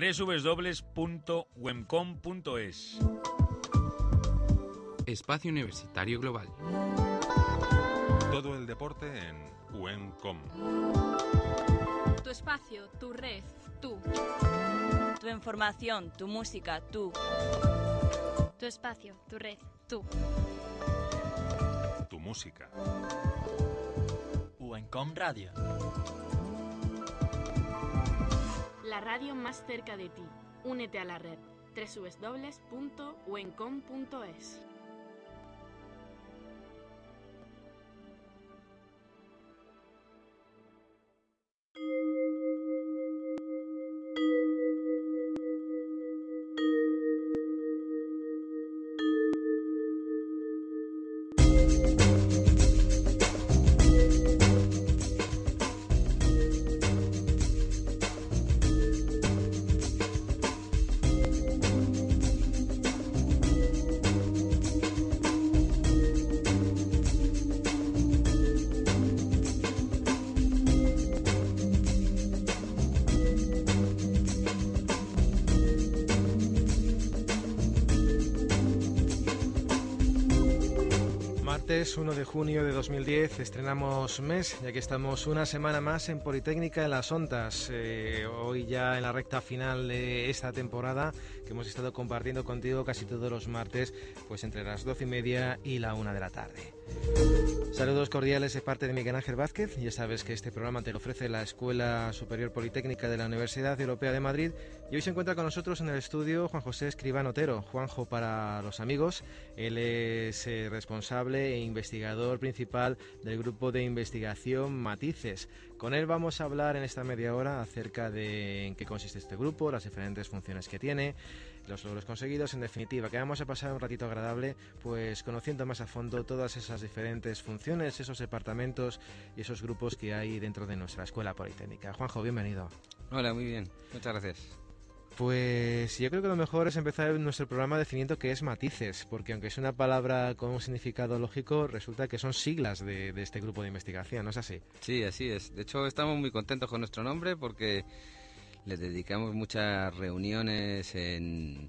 www.wemcom.es Espacio Universitario Global. Todo el deporte en WENCOM. Tu espacio, tu red, tú. Tu información, tu música, tú. Tu espacio, tu red, tú. Tu música. Uencom Radio. La radio más cerca de ti. Únete a la red. www.uencom.es Martes 1 de junio de 2010 estrenamos mes, ya que estamos una semana más en Politécnica en Las Ontas. Eh, hoy ya en la recta final de esta temporada que hemos estado compartiendo contigo casi todos los martes, pues entre las 12 y media y la 1 de la tarde. Saludos cordiales de parte de Miguel Ángel Vázquez. Ya sabes que este programa te lo ofrece la Escuela Superior Politécnica de la Universidad Europea de Madrid. Y hoy se encuentra con nosotros en el estudio Juan José Escribano Otero, Juanjo para los amigos. Él es eh, responsable e investigador principal del grupo de investigación Matices. Con él vamos a hablar en esta media hora acerca de en qué consiste este grupo, las diferentes funciones que tiene, los logros conseguidos, en definitiva, que vamos a pasar un ratito agradable, pues conociendo más a fondo todas esas diferentes funciones, esos departamentos y esos grupos que hay dentro de nuestra escuela politécnica. Juanjo, bienvenido. Hola, muy bien. Muchas gracias. Pues yo creo que lo mejor es empezar nuestro programa definiendo qué es matices, porque aunque es una palabra con un significado lógico, resulta que son siglas de, este grupo de investigación, ¿no es así? Sí, así es. De hecho, estamos muy contentos con nuestro nombre porque le dedicamos muchas reuniones en,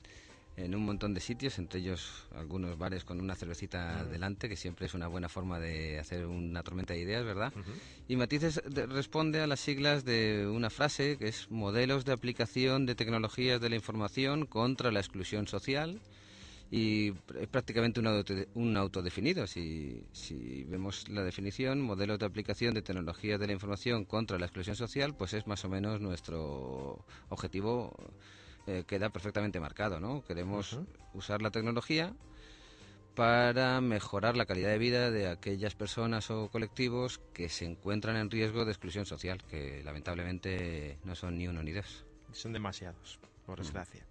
en un montón de sitios, entre ellos algunos bares con una cervecita delante, que siempre es una buena forma de hacer una tormenta de ideas, ¿verdad? Y Matices de- responde a las siglas de una frase que es modelos de aplicación de tecnologías de la información contra la exclusión social y es prácticamente un, auto, un autodefinido. Si, si vemos la definición, modelos de aplicación de tecnologías de la información contra la exclusión social, pues es más o menos nuestro objetivo eh, queda perfectamente marcado, ¿no? Queremos usar la tecnología para mejorar la calidad de vida de aquellas personas o colectivos que se encuentran en riesgo de exclusión social, que lamentablemente no son ni uno ni dos. Son demasiados, por desgracia.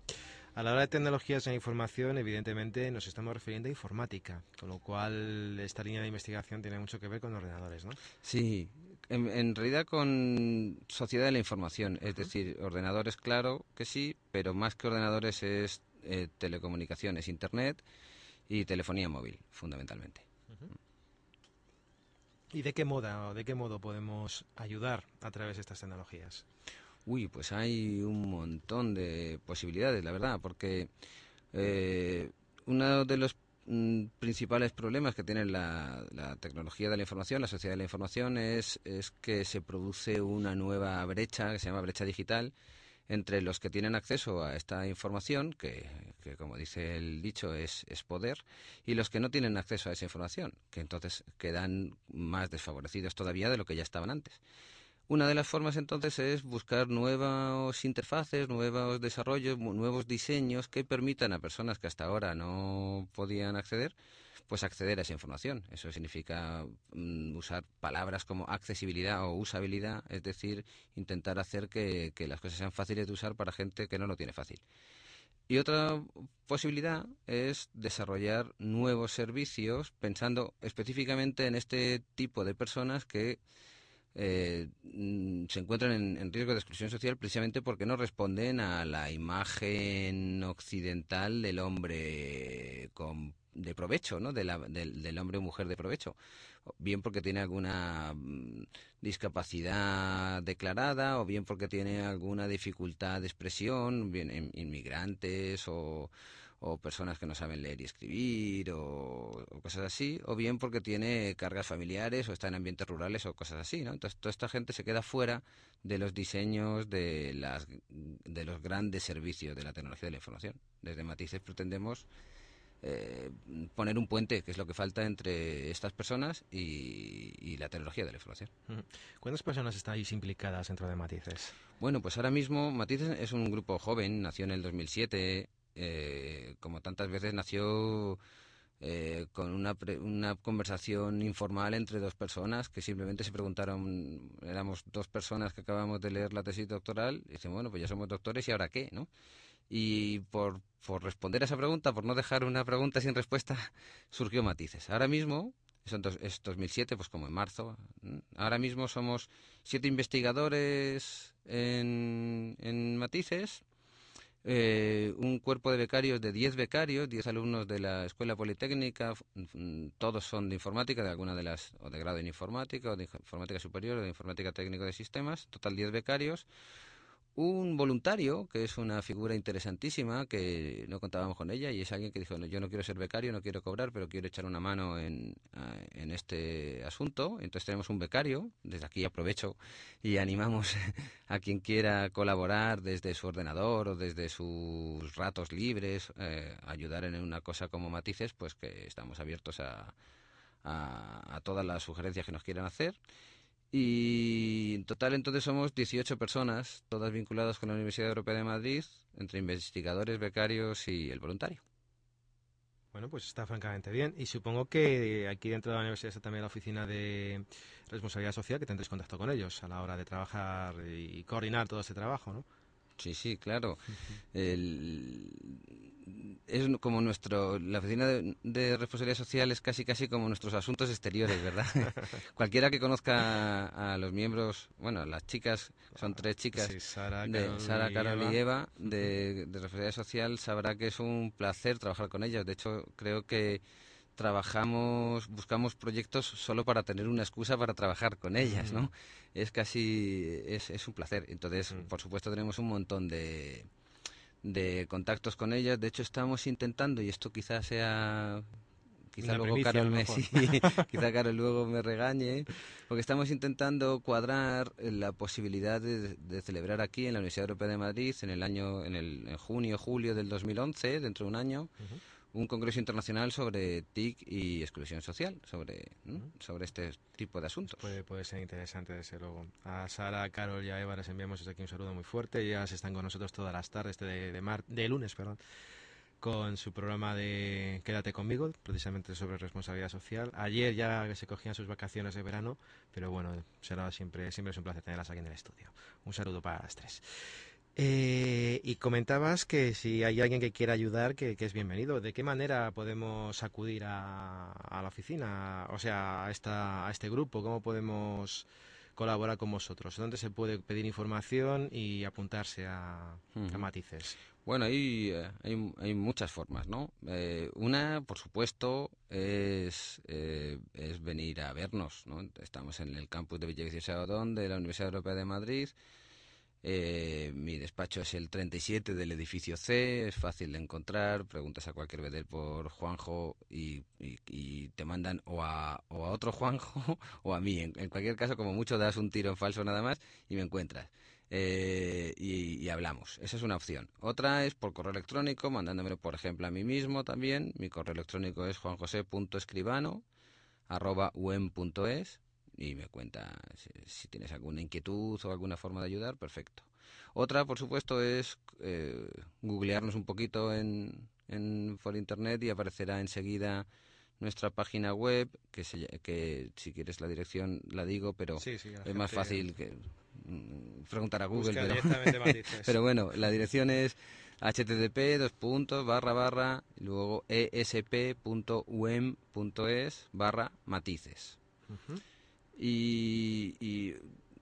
A la hora de tecnologías de la información, evidentemente nos estamos refiriendo a informática, con lo cual esta línea de investigación tiene mucho que ver con ordenadores, ¿no? Sí, en, en realidad con sociedad de la información, es decir, ordenadores, claro que sí, pero más que ordenadores es eh, telecomunicaciones, internet y telefonía móvil, fundamentalmente. ¿Y de qué moda o de qué modo podemos ayudar a través de estas tecnologías? Uy, pues hay un montón de posibilidades, la verdad, porque eh, uno de los mm, principales problemas que tiene la, tecnología de la información, la sociedad de la información, es, es que se produce una nueva brecha que se llama brecha digital entre los que tienen acceso a esta información, que, como dice el dicho es poder, y los que no tienen acceso a esa información, que entonces quedan más desfavorecidos todavía de lo que ya estaban antes. Una de las formas entonces es buscar nuevas interfaces, nuevos desarrollos, nuevos diseños que permitan a personas que hasta ahora no podían acceder, pues acceder a esa información. Eso significa mm, usar palabras como accesibilidad o usabilidad, es decir, intentar hacer que, que las cosas sean fáciles de usar para gente que no lo tiene fácil. Y otra posibilidad es desarrollar nuevos servicios pensando específicamente en este tipo de personas que eh, mm, se encuentran en, riesgo de exclusión social precisamente porque no responden a la imagen occidental del hombre con, de provecho, ¿no? del, del hombre o mujer de provecho bien porque tiene alguna mm, discapacidad declarada o bien porque tiene alguna dificultad de expresión, bien inmigrantes o, personas que no saben leer y escribir o, cosas así, o bien porque tiene cargas familiares o está en ambientes rurales o cosas así, ¿no? Entonces toda esta gente se queda fuera de los diseños de, las, de los grandes servicios de la tecnología de la información. Desde Matices pretendemos eh, poner un puente, que es lo que falta entre estas personas y, la tecnología de la información. ¿Cuántas personas estáis implicadas dentro de Matices? Bueno, pues ahora mismo Matices es un grupo joven, nació en el 2007, eh, como tantas veces nació eh, con una, una conversación informal entre dos personas que simplemente se preguntaron, éramos dos personas que acabamos de leer la tesis doctoral, y dicen, bueno, pues ya somos doctores y ahora qué, ¿no? Y por, por responder a esa pregunta, por no dejar una pregunta sin respuesta, surgió Matices. Ahora mismo, es 2007, pues como en marzo, ahora mismo somos siete investigadores en, en Matices, eh, un cuerpo de becarios de 10 becarios, 10 alumnos de la Escuela Politécnica, todos son de informática, de alguna de las, o de grado en informática, o de informática superior, o de informática técnico de sistemas, total 10 becarios, un voluntario, que es una figura interesantísima, que no contábamos con ella, y es alguien que dijo, yo no quiero ser becario, no quiero cobrar, pero quiero echar una mano en, en este asunto. Entonces tenemos un becario, desde aquí aprovecho y animamos a quien quiera colaborar desde su ordenador o desde sus ratos libres, eh, ayudar en una cosa como matices, pues que estamos abiertos a, a, a todas las sugerencias que nos quieran hacer. Y en total entonces somos 18 personas, todas vinculadas con la Universidad Europea de Madrid, entre investigadores, becarios y el voluntario. Bueno, pues está francamente bien. Y supongo que aquí dentro de la universidad está también la oficina de responsabilidad social, que tendréis contacto con ellos a la hora de trabajar y coordinar todo ese trabajo, ¿no? Sí, sí, claro. El, es como nuestro, la oficina de, responsabilidad social es casi casi como nuestros asuntos exteriores, ¿verdad? Cualquiera que conozca a, los miembros, bueno, las chicas, son tres chicas, Sara, de Sara, Carol y Eva, de, de responsabilidad social, sabrá que es un placer trabajar con ellas. De hecho, creo que trabajamos, buscamos proyectos solo para tener una excusa para trabajar con ellas, ¿no? Es casi, es, es un placer. Entonces, por supuesto, tenemos un montón de, de contactos con ellas. De hecho, estamos intentando, y esto quizás sea quizá luego Carol me quizá Carol luego me regañe porque estamos intentando cuadrar la posibilidad de, celebrar aquí en la Universidad Europea de Madrid en el año en el en junio julio del 2011 dentro de un año un congreso internacional sobre TIC y exclusión social, sobre, sobre este tipo de asuntos. Puede, puede ser interesante, desde luego. A Sara, a Carol y a Eva les enviamos desde aquí un saludo muy fuerte. Ellas están con nosotros todas las tardes de, de, mar, de lunes, perdón con su programa de Quédate conmigo, precisamente sobre responsabilidad social. Ayer ya se cogían sus vacaciones de verano, pero bueno, será siempre, siempre es un placer tenerlas aquí en el estudio. Un saludo para las tres. Eh, y comentabas que si hay alguien que quiera ayudar, que, es bienvenido. ¿De qué manera podemos acudir a, la oficina, o sea, a, esta, a este grupo? ¿Cómo podemos colaborar con vosotros? ¿Dónde se puede pedir información y apuntarse a, matices? Bueno, hay, eh, hay, hay, muchas formas, ¿no? Eh, una, por supuesto, es, es venir a vernos, ¿no? Estamos en el campus de Villa de la Universidad Europea de Madrid. Eh, mi despacho es el 37 del edificio C, es fácil de encontrar, preguntas a cualquier vedel por Juanjo y, te mandan o a, otro Juanjo o a mí. En, cualquier caso, como mucho das un tiro en falso nada más y me encuentras. Eh, y, hablamos. Esa es una opción. Otra es por correo electrónico, mandándomelo, por ejemplo, a mí mismo también. Mi correo electrónico es juanjose.escribano arroba y me cuenta si, si tienes alguna inquietud o alguna forma de ayudar, perfecto. Otra, por supuesto, es eh, googlearnos un poquito en, en, por internet y aparecerá enseguida nuestra página web, que, se, que si quieres la dirección la digo, pero Sí, sí, la es más fácil que mm, preguntar a Google. Pero, bueno, la dirección es http dos puntos barra barra y luego esp.um.es barra matices. Y, y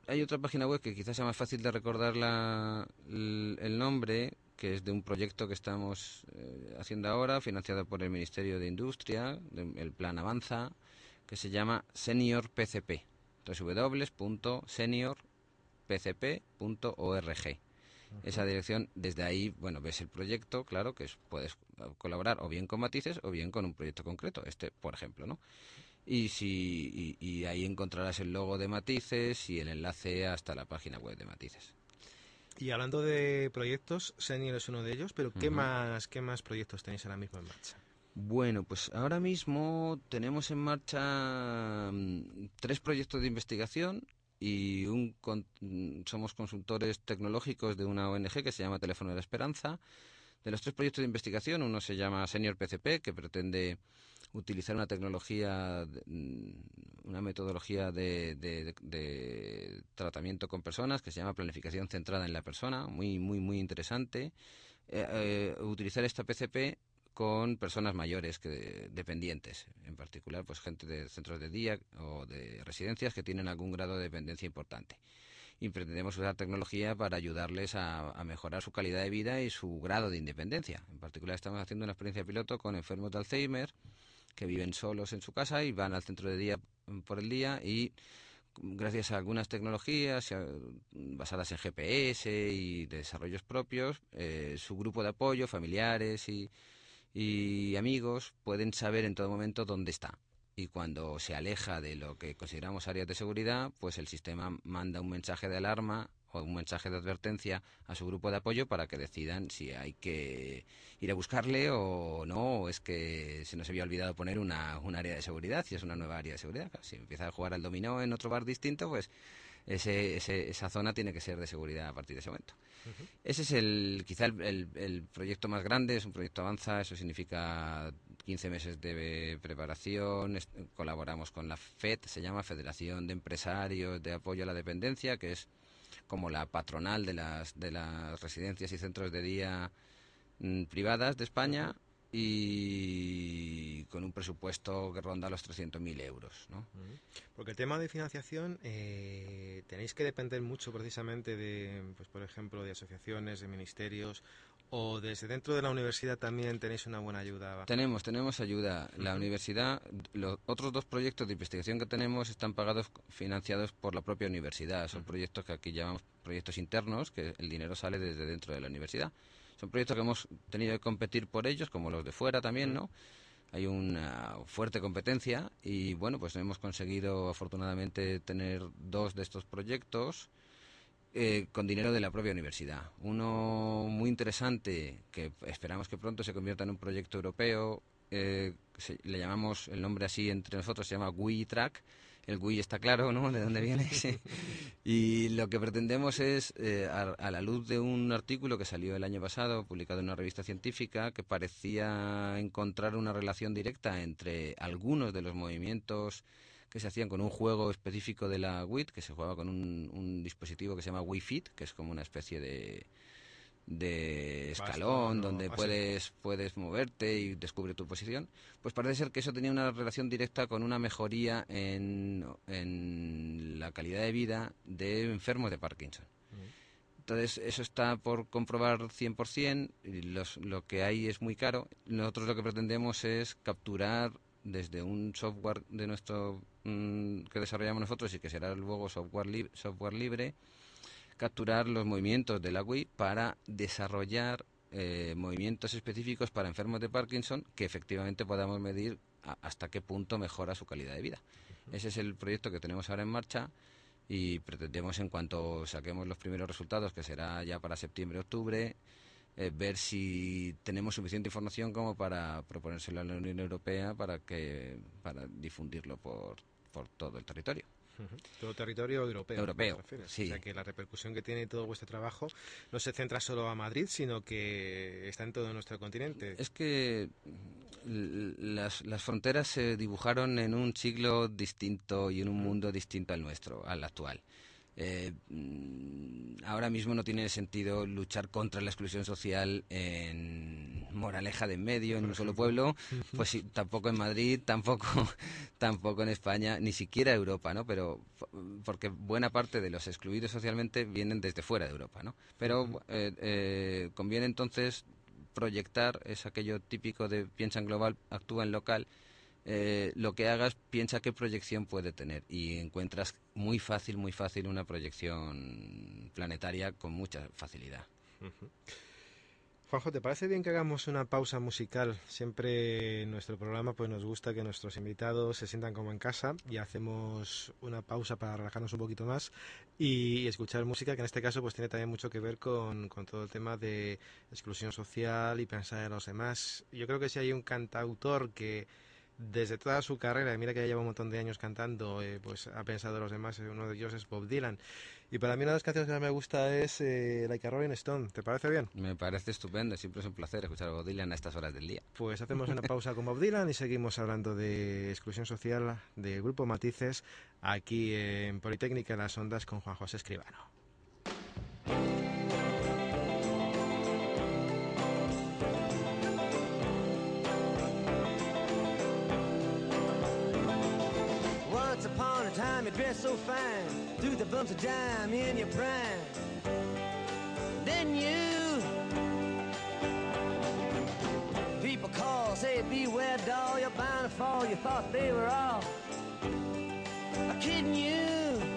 hay otra página web que quizás sea más fácil de recordar la- el, el nombre, que es de un proyecto que estamos eh, haciendo ahora, financiado por el Ministerio de Industria, de- el Plan Avanza, que se llama Senior PCP, www.seniorpcp.org. Esa dirección, desde ahí, bueno, ves el proyecto, claro, que es- puedes colaborar o bien con matices o bien con un proyecto concreto, este, por ejemplo, ¿no? Y, si, y, y ahí encontrarás el logo de Matices y el enlace hasta la página web de Matices. Y hablando de proyectos, Senior es uno de ellos, pero ¿qué, más, ¿qué más proyectos tenéis ahora mismo en marcha? Bueno, pues ahora mismo tenemos en marcha mm, tres proyectos de investigación y un con- mm, somos consultores tecnológicos de una ONG que se llama Teléfono de la Esperanza. De los tres proyectos de investigación, uno se llama Senior PCP, que pretende utilizar una tecnología, mm, una metodología de, de- de- tratamiento con personas que se llama planificación centrada en la persona, muy, muy, muy interesante. Eh, eh, utilizar esta PCP con personas mayores que dependientes, en particular pues gente de centros de día o de residencias que tienen algún grado de dependencia importante. Y pretendemos usar tecnología para ayudarles a mejorar su calidad de vida y su grado de independencia. En particular estamos haciendo una experiencia piloto con enfermos de Alzheimer que viven solos en su casa y van al centro de día mm, por el día y gracias a algunas tecnologías eh, basadas en GPS y desarrollos propios, eh, su grupo de apoyo, familiares y, amigos pueden saber en todo momento dónde está. Y cuando se aleja de lo que consideramos áreas de seguridad, pues el sistema manda un mensaje de alarma un mensaje de advertencia a su grupo de apoyo para que decidan si hay que ir a buscarle o no, o es que se nos había olvidado poner una, un área de seguridad, si es una nueva área de seguridad. Si empieza a jugar al dominó en otro bar distinto, pues ese, ese- esa zona tiene que ser de seguridad a partir de ese momento. Ese es el, quizá el, el- el proyecto más grande, es un proyecto avanza, eso significa 15 meses de preparación, colaboramos con la FED, se llama Federación de Empresarios de Apoyo a la Dependencia, que es como la patronal de las, de las residencias y centros de día mm, privadas de España y con un presupuesto que ronda los 300.000 euros, ¿no? Porque el tema de financiación eh, tenéis que depender mucho precisamente de, pues por ejemplo, de asociaciones, de ministerios o desde dentro de la universidad también tenéis una buena ayuda. Tenemos, tenemos ayuda. La universidad, los otros dos proyectos de investigación que tenemos están pagados, financiados por la propia universidad. Son proyectos que aquí llamamos proyectos internos, que el dinero sale desde dentro de la universidad. Son proyectos que hemos tenido que competir por ellos, como los de fuera también, ¿no? Hay una fuerte competencia y bueno, pues hemos conseguido afortunadamente tener dos de estos proyectos eh, con dinero de la propia universidad. Uno muy interesante que esperamos que pronto se convierta en un proyecto europeo. eh, se- le llamamos el nombre así entre nosotros, se llama WiTrack. El Wii está claro, ¿no? De dónde viene. Sí. Y lo que pretendemos es, eh, a, a la luz de un artículo que salió el año pasado, publicado en una revista científica, que parecía encontrar una relación directa entre algunos de los movimientos que se hacían con un juego específico de la WIT, que se jugaba con un, un dispositivo que se llama Wii Fit, que es como una especie de, de escalón donde puedes puedes moverte y descubre tu posición. Pues parece ser que eso tenía una relación directa con una mejoría en, en la calidad de vida de enfermos de Parkinson. Entonces eso está por comprobar 100% y los, lo que hay es muy caro. Nosotros lo que pretendemos es capturar desde un software de nuestro mm, que desarrollamos nosotros y que será luego software, lib- software libre capturar los movimientos de la Wii para desarrollar eh, movimientos específicos para enfermos de Parkinson que efectivamente podamos medir a- hasta qué punto mejora su calidad de vida. Ese es el proyecto que tenemos ahora en marcha y pretendemos en cuanto saquemos los primeros resultados, que será ya para septiembre-octubre, eh, ver si tenemos suficiente información como para proponérselo a la Unión Europea para que para difundirlo por, por todo el territorio. Todo territorio europeo. Europeo, O sí. sea que la repercusión que tiene todo vuestro trabajo no se centra solo a Madrid, sino que está en todo nuestro continente. Es que las, las fronteras se dibujaron en un siglo distinto y en un mundo distinto al nuestro, al actual. Eh, mm, ahora mismo no tiene sentido luchar contra la exclusión social en Moraleja de en medio, en un solo pueblo, pues sí, tampoco en Madrid, tampoco, tampoco en España, ni siquiera Europa, ¿no? Pero porque buena parte de los excluidos socialmente vienen desde fuera de Europa, ¿no? Pero eh, eh, conviene entonces proyectar es aquello típico de piensa en global, actúa en local. Eh, lo que hagas, piensa qué proyección puede tener y encuentras muy fácil, muy fácil una proyección planetaria con mucha facilidad. Juanjo, ¿te parece bien que hagamos una pausa musical? Siempre en nuestro programa pues nos gusta que nuestros invitados se sientan como en casa y hacemos una pausa para relajarnos un poquito más y escuchar música que en este caso pues tiene también mucho que ver con, con todo el tema de exclusión social y pensar en los demás. Yo creo que si hay un cantautor que desde toda su carrera, y mira que ya lleva un montón de años cantando, eh, pues ha pensado en los demás, eh, uno de ellos es Bob Dylan. Y para mí una de las canciones que más me gusta es eh, Like a Rolling Stone. ¿Te parece bien? Me parece estupendo, siempre es un placer escuchar a Bob Dylan a estas horas del día. Pues hacemos una pausa con Bob Dylan y seguimos hablando de exclusión social del grupo Matices aquí en Politécnica las Ondas con Juan José Escribano. Time you dress so fine. Through the bumps of dime in your prime. Then you People call, say beware doll You're bound to fall, you thought they were all Kidding you You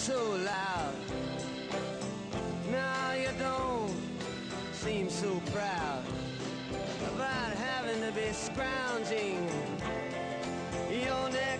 so loud. Now you don't seem so proud about having to be scrounging your next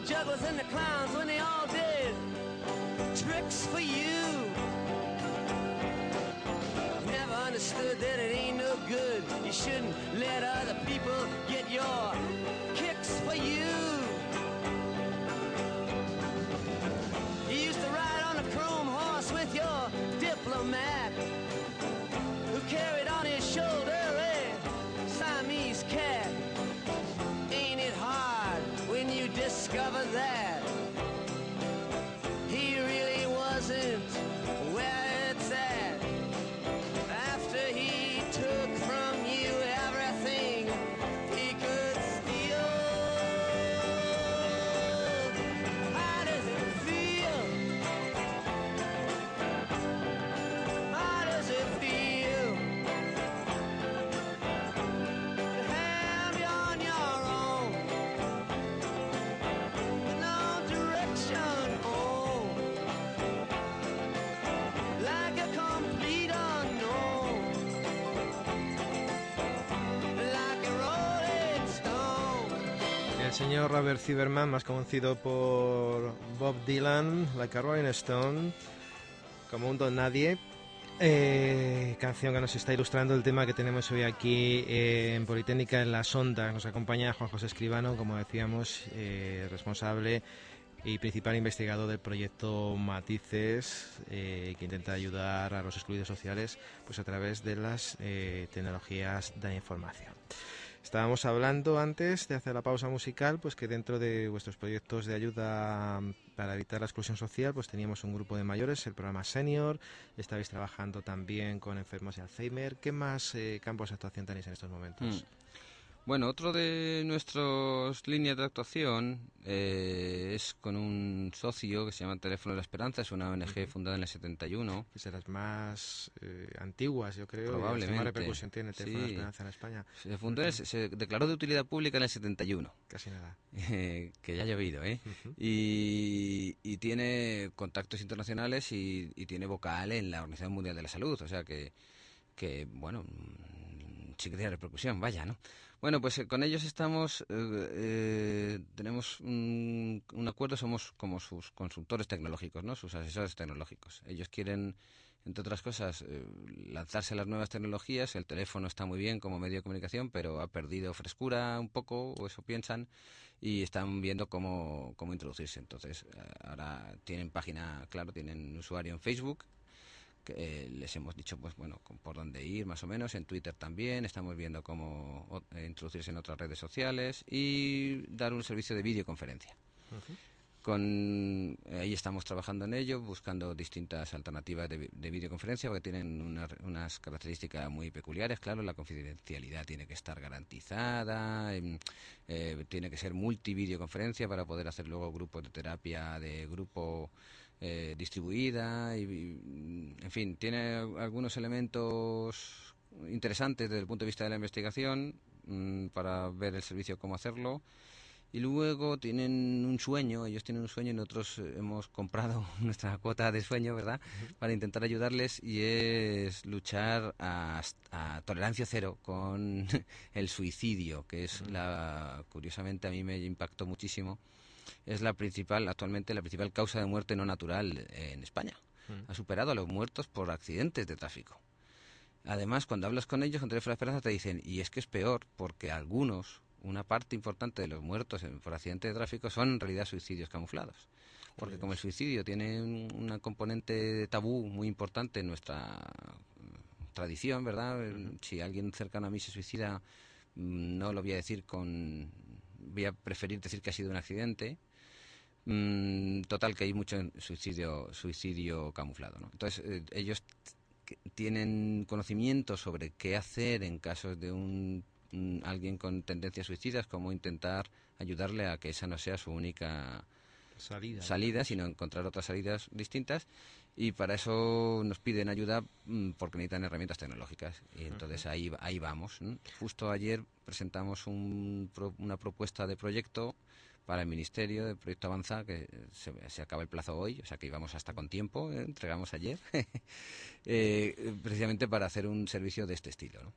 The jugglers and the clowns when they all did tricks for you. Never understood that it ain't no good. You shouldn't let other people get your kicks for you. You used to ride on a chrome horse with your diplomat señor Robert Zimmerman, más conocido por Bob Dylan, Like a Rolling Stone, como un don nadie. Eh, canción que nos está ilustrando el tema que tenemos hoy aquí eh, en Politécnica en la Sonda. Nos acompaña Juan José Escribano, como decíamos, eh, responsable y principal investigador del proyecto Matices, eh, que intenta ayudar a los excluidos sociales pues a través de las eh, tecnologías de la información. Estábamos hablando antes de hacer la pausa musical, pues que dentro de vuestros proyectos de ayuda mm, para evitar la exclusión social, pues teníamos un grupo de mayores, el programa Senior, estabais trabajando también con enfermos de Alzheimer. ¿Qué más eh, campos de actuación tenéis en estos momentos? Mm. Bueno, otro de nuestras líneas de actuación eh, es con un socio que se llama Teléfono de la Esperanza, es una ONG fundada en el 71. Es de las más eh, antiguas, yo creo, Probablemente. más repercusión tiene el Teléfono de la Sí. Esperanza en España. Se, fundó, en el- se declaró de utilidad pública en el 71. Casi nada. Eh, que ya ha llovido, ¿eh? Ujú. y, y tiene contactos internacionales y, y tiene vocal en la Organización Mundial de la Salud, o sea que, que bueno, mm, sí que tiene repercusión, vaya, ¿no? Bueno, pues eh, con ellos estamos, eh, eh, tenemos un, un acuerdo, somos como sus consultores tecnológicos, ¿no? Sus asesores tecnológicos. Ellos quieren, entre otras cosas, eh, lanzarse a las nuevas tecnologías. El teléfono está muy bien como medio de comunicación, pero ha perdido frescura un poco, o eso piensan, y están viendo cómo, cómo introducirse. Entonces, ahora tienen página, claro, tienen usuario en Facebook, eh, les hemos dicho, pues bueno, por dónde ir más o menos, en Twitter también, estamos viendo cómo eh, introducirse en otras redes sociales y dar un servicio de videoconferencia. Con, eh, ahí estamos trabajando en ello, buscando distintas alternativas de videoconferencia, porque tienen una- unas características muy peculiares. Claro, la confidencialidad tiene que estar garantizada, em, eh, tiene que ser multivideoconferencia para poder hacer luego grupos de terapia de grupo eh, distribuida, y, y, en fin, tiene al- algunos elementos interesantes desde el punto de vista de la investigación mm, para ver el servicio cómo hacerlo. Y luego tienen un sueño, ellos tienen un sueño y nosotros hemos comprado nuestra cuota de sueño, ¿verdad? Para intentar ayudarles y es luchar a, a tolerancia cero con el suicidio, que es la, curiosamente a mí me impactó muchísimo, es la principal, actualmente la principal causa de muerte no natural en España. Ha superado a los muertos por accidentes de tráfico. Además, cuando hablas con ellos, con Teléfono de Esperanza, te dicen, y es que es peor, porque algunos, una parte importante de los muertos en- por accidentes de tráfico son en realidad suicidios camuflados. Porque como el suicidio tiene un- una componente de tabú muy importante en nuestra mm, tradición, ¿verdad? Si alguien cercano a mí se suicida, mm, no lo voy a decir con... Voy a preferir decir que ha sido un accidente. Mm, total, que hay mucho suicidio, suicidio camuflado, ¿no? Entonces, eh, ellos tienen conocimiento sobre qué hacer en casos de un, un- alguien con tendencias suicidas, cómo intentar ayudarle a que esa no sea su única Salida. salida, sino encontrar otras salidas distintas. Y para eso nos piden ayuda mm, porque necesitan herramientas tecnológicas. Y entonces ahí, ahí vamos. Justo ayer presentamos un una propuesta de proyecto para el Ministerio de Proyecto Avanza, que se, se acaba el plazo hoy, o sea que íbamos hasta con tiempo, ¿eh? entregamos ayer, eh, precisamente para hacer un servicio de este estilo. ¿no?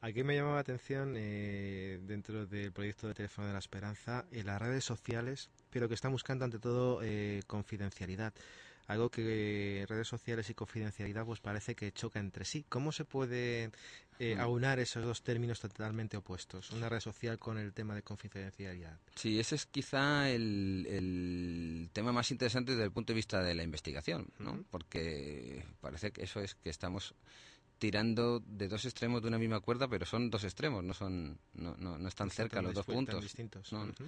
Aquí me llamaba la atención eh, dentro del proyecto de Teléfono de la Esperanza en las redes sociales, pero que están buscando ante todo eh, confidencialidad. Algo que redes sociales y confidencialidad pues parece que choca entre sí. ¿Cómo se puede eh, Mm. aunar esos dos términos totalmente opuestos? Una red social con el tema de confidencialidad. Sí, ese es quizá el, el tema más interesante desde el punto de vista de la investigación, ¿no? Porque parece que eso es que estamos tirando de dos extremos de una misma cuerda, pero son dos extremos, no son no, no, no están cerca los dos puntos. distintos. No, Ujú.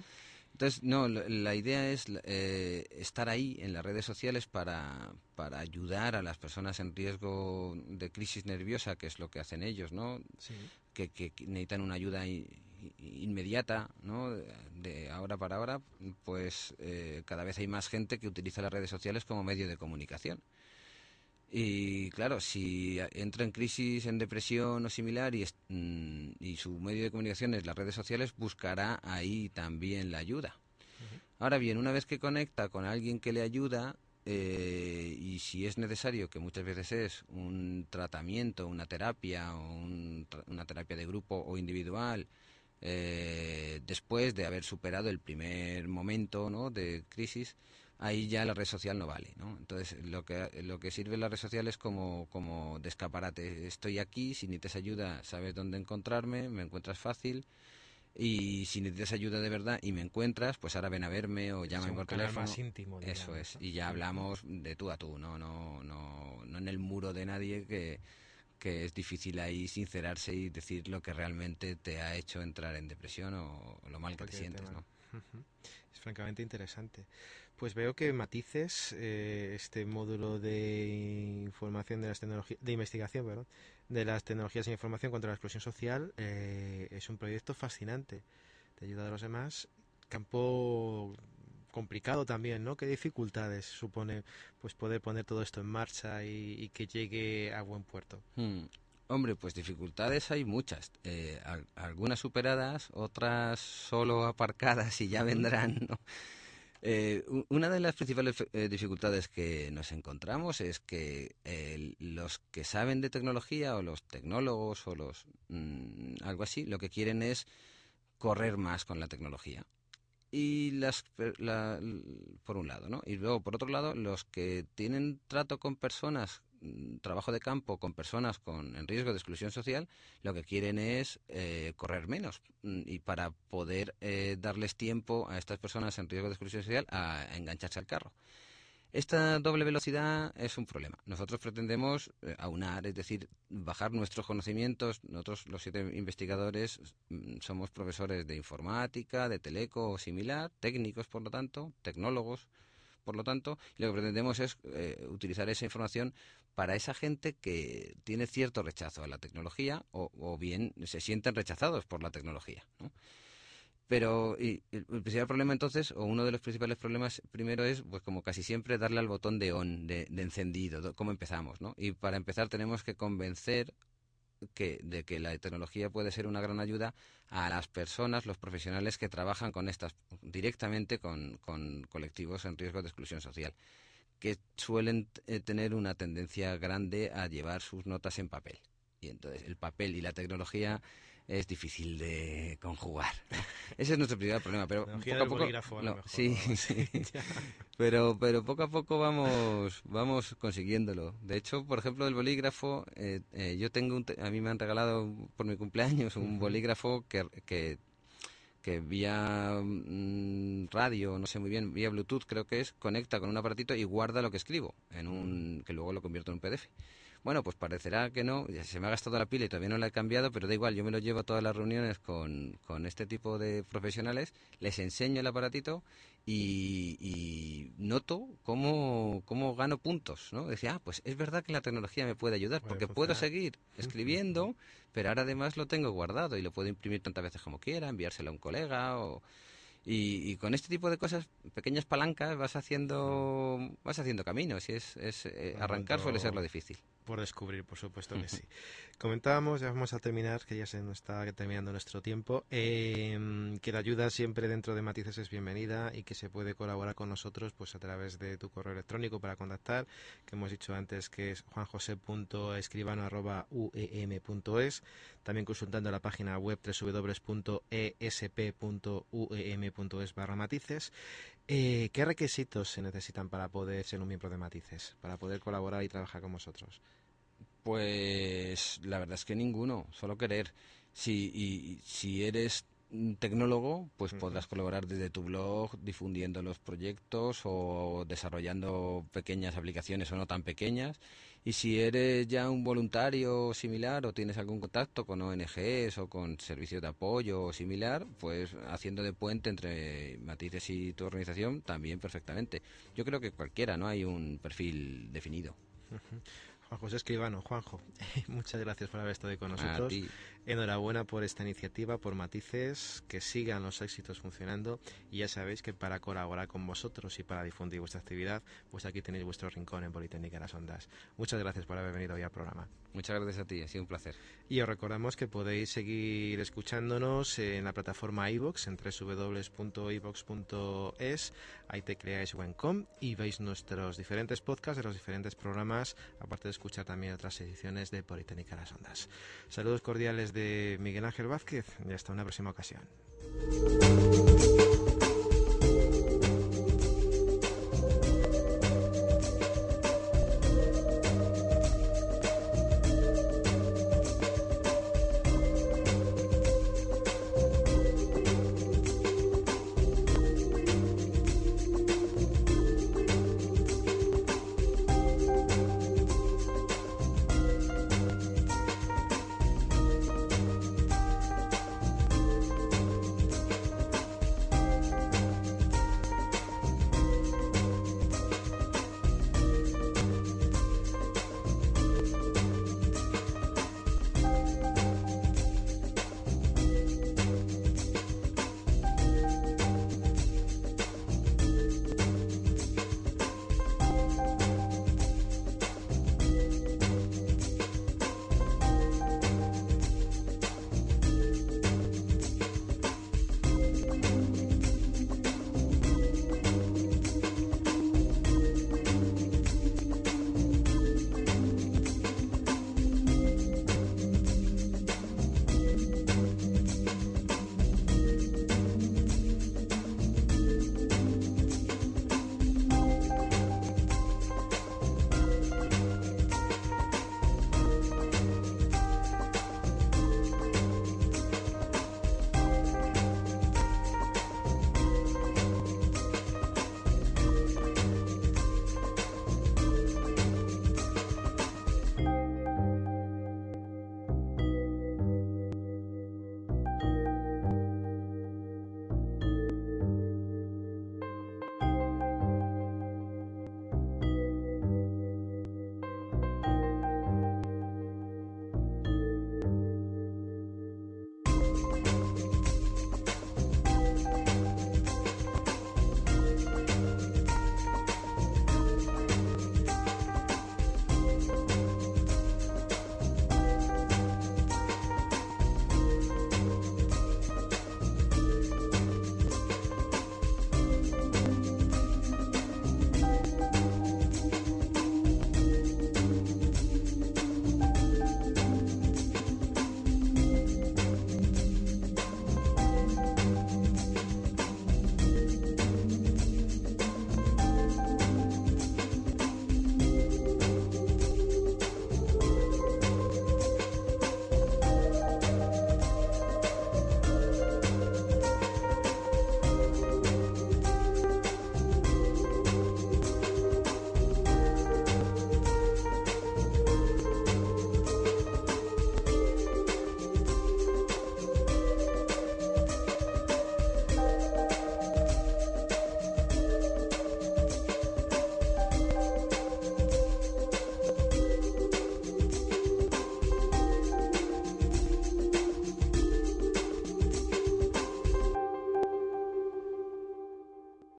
Entonces, no, la, idea es eh, estar ahí en las redes sociales para, para ayudar a las personas en riesgo de crisis nerviosa, que es lo que hacen ellos, ¿no? Sí. que, que- necesitan una ayuda inmediata, ¿no? De, de ahora para ahora, pues eh, cada vez hay más gente que utiliza las redes sociales como medio de comunicación. Y claro, si entra en crisis, en depresión o similar y, es- mm, y su medio de comunicación es las redes sociales, buscará ahí también la ayuda. Ahora bien, una vez que conecta con alguien que le ayuda, eh, y si es necesario, que muchas veces es un tratamiento, una terapia o un una terapia de grupo o individual, eh, después de haber superado el primer momento ¿no? de crisis, ahí ya la red social no vale, ¿no? Entonces, lo que, lo que sirve la red social es como, como de escaparate. Estoy aquí, si necesitas ayuda, sabes dónde encontrarme, me encuentras fácil. Y si necesitas ayuda de verdad y me encuentras, pues ahora ven a verme o llámame por teléfono. más íntimo, Eso es. Y ya hablamos de tú a tú, no, no, no, no en el muro de nadie que, que es difícil ahí sincerarse y decir lo que realmente te ha hecho entrar en depresión o lo mal que te sientes. ¿no? Es francamente interesante. Pues veo que Matices, eh, este módulo de información de las tecnologías, de investigación, perdón, de las tecnologías de información contra la exclusión social, eh, es un proyecto fascinante. Te ayuda a los demás. Campo complicado también, ¿no? ¿Qué dificultades supone pues poder poner todo esto en marcha y, y que llegue a buen puerto? Hmm. Hombre, pues dificultades hay muchas. Eh, al- algunas superadas, otras solo aparcadas y ya vendrán. ¿no? Eh, una de las principales eh, dificultades que nos encontramos es que los que saben de tecnología o los tecnólogos o los mm, algo así, lo que quieren es correr más con la tecnología. Y las, la- por un lado, ¿no? Y luego, por otro lado, los que tienen trato con personas, trabajo de campo con personas con, en riesgo de exclusión social, lo que quieren es eh, correr menos. Mm, Y para poder eh, darles tiempo a estas personas en riesgo de exclusión social a, a engancharse al carro. Esta doble velocidad es un problema. Nosotros pretendemos eh, aunar, es decir, bajar nuestros conocimientos. Nosotros, los siete investigadores, mm, somos profesores de informática, de teleco o similar, técnicos, por lo tanto, tecnólogos, por lo tanto, y lo que pretendemos es eh, utilizar esa información para esa gente que tiene cierto rechazo a la tecnología o, o bien se sienten rechazados por la tecnología. ¿no? Pero y el, principal problema entonces, o uno de los principales problemas primero es, pues como casi siempre, darle al botón de on, de, encendido, do- cómo empezamos, ¿no? Y para empezar tenemos que convencer que, de que la tecnología puede ser una gran ayuda a las personas, los profesionales que trabajan con estas directamente con, con colectivos en riesgo de exclusión social, que suelen eh, tener una tendencia grande a llevar sus notas en papel. Y entonces el papel y la tecnología es difícil de conjugar. Ese es nuestro principal problema, pero poco a poco a no, mejor, sí, ¿no? sí. Pero pero poco a poco vamos vamos consiguiéndolo. De hecho, por ejemplo, el bolígrafo, eh, eh, yo tengo un a mí me han regalado por mi cumpleaños un bolígrafo que que que vía mm, radio, no sé muy bien, vía Bluetooth creo que es, conecta con un aparatito y guarda lo que escribo, en un que luego lo convierto en un PDF. Bueno, pues parecerá que no, ya se me ha gastado la pila y todavía no la he cambiado, pero da igual, yo me lo llevo a todas las reuniones con, con este tipo de profesionales, les enseño el aparatito y, y noto cómo, cómo gano puntos, ¿no? Decía, ah, pues es verdad que la tecnología me puede ayudar, porque puedo seguir escribiendo, pero ahora además lo tengo guardado y lo puedo imprimir tantas veces como quiera, enviárselo a un colega o... Y, y con este tipo de cosas, pequeñas palancas, vas haciendo vas haciendo caminos y es, es eh, arrancar suele ser lo difícil. Por descubrir, por supuesto que sí. Comentábamos, ya vamos a terminar, que ya se nos está terminando nuestro tiempo, eh, que la ayuda siempre dentro de Matices es bienvenida y que se puede colaborar con nosotros pues a través de tu correo electrónico para contactar, que hemos dicho antes que es juanjose.escribano.uem.es, también consultando la página web www.esp.uem.es barra matices. Eh, ¿Qué requisitos se necesitan para poder ser un miembro de Matices, para poder colaborar y trabajar con vosotros? Pues la verdad es que ninguno, solo querer. Si, y, si eres tecnólogo, pues podrás colaborar desde tu blog, difundiendo los proyectos o desarrollando pequeñas aplicaciones o no tan pequeñas. Y si eres ya un voluntario similar o tienes algún contacto con ONGs o con servicios de apoyo o similar, pues haciendo de puente entre Matices y tu organización también perfectamente. Yo creo que cualquiera, no hay un perfil definido. Juan José Escribano, Juanjo, muchas gracias por haber estado con A nosotros. ti. Enhorabuena por esta iniciativa, por Matices, que sigan los éxitos funcionando y ya sabéis que para colaborar con vosotros y para difundir vuestra actividad, pues aquí tenéis vuestro rincón en Politécnica las Ondas. Muchas gracias por haber venido hoy al programa. Muchas gracias a ti, ha sido un placer. Y os recordamos que podéis seguir escuchándonos en la plataforma iVox en www.ivox.es. Ahí te creáis Wencom y veis nuestros diferentes podcasts de los diferentes programas, aparte de escuchar también otras ediciones de Politécnica Las Ondas. Saludos cordiales de Miguel Ángel Vázquez y hasta una próxima ocasión.